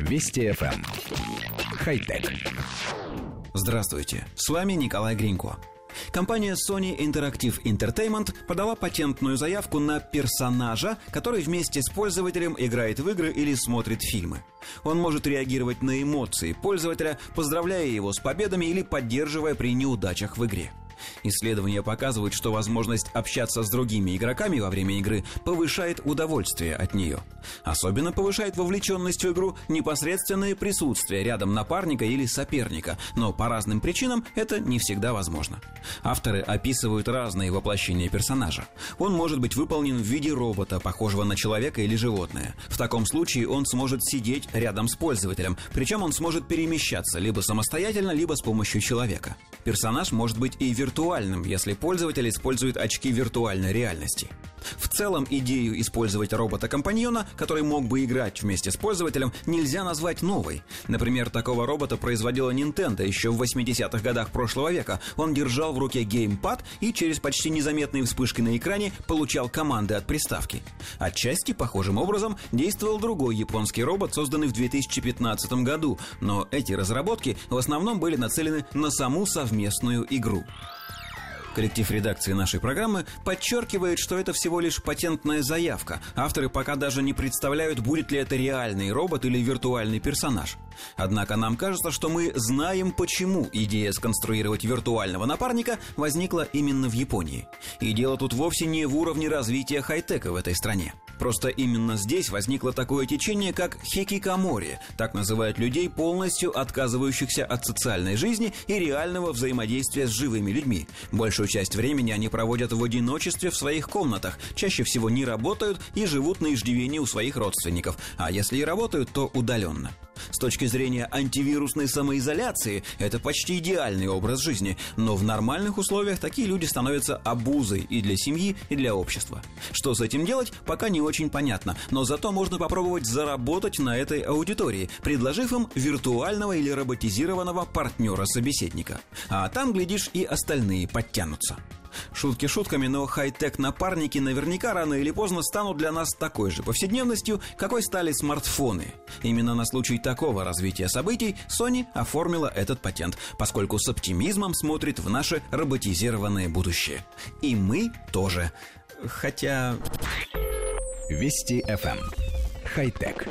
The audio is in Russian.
Вести FM. Эм. Хай-тек. Здравствуйте, с вами Николай Гринько. Компания Sony Interactive Entertainment подала патентную заявку на персонажа, который вместе с пользователем играет в игры или смотрит фильмы. Он может реагировать на эмоции пользователя, поздравляя его с победами или поддерживая при неудачах в игре. Исследования показывают, что возможность общаться с другими игроками во время игры повышает удовольствие от нее. Особенно повышает вовлеченность в игру непосредственное присутствие рядом напарника или соперника, но по разным причинам это не всегда возможно. Авторы описывают разные воплощения персонажа. Он может быть выполнен в виде робота, похожего на человека или животное. В таком случае он сможет сидеть рядом с пользователем, причем он сможет перемещаться либо самостоятельно, либо с помощью человека. Персонаж может быть и виртуальным, если пользователь использует очки виртуальной реальности. В целом, идею использовать робота-компаньона, который мог бы играть вместе с пользователем, нельзя назвать новой. Например, такого робота производила Nintendo еще в 80-х годах прошлого века. Он держал в руке геймпад и через почти незаметные вспышки на экране получал команды от приставки. Отчасти похожим образом действовал другой японский робот, созданный в 2015 году, но эти разработки в основном были нацелены на саму совместную игру. Коллектив редакции нашей программы подчеркивает, что это всего лишь патентная заявка. Авторы пока даже не представляют, будет ли это реальный робот или виртуальный персонаж. Однако нам кажется, что мы знаем, почему идея сконструировать виртуального напарника возникла именно в Японии. И дело тут вовсе не в уровне развития хай-тека в этой стране. Просто именно здесь возникло такое течение, как хикикамори. Так называют людей, полностью отказывающихся от социальной жизни и реального взаимодействия с живыми людьми. Большую часть времени они проводят в одиночестве в своих комнатах, чаще всего не работают и живут на иждивении у своих родственников, а если и работают, то удаленно. С точки зрения антивирусной самоизоляции, это почти идеальный образ жизни, но в нормальных условиях такие люди становятся обузой и для семьи, и для общества. Что с этим делать, пока не очень понятно, но зато можно попробовать заработать на этой аудитории, предложив им виртуального или роботизированного партнера-собеседника. А там, глядишь, и остальные подтянутся. Шутки шутками, но хай-тек напарники наверняка рано или поздно станут для нас такой же повседневностью, какой стали смартфоны. Именно на случай такого развития событий Sony оформила этот патент, поскольку с оптимизмом смотрит в наше роботизированное будущее. И мы тоже. Хотя... Вести FM. Хай-тек.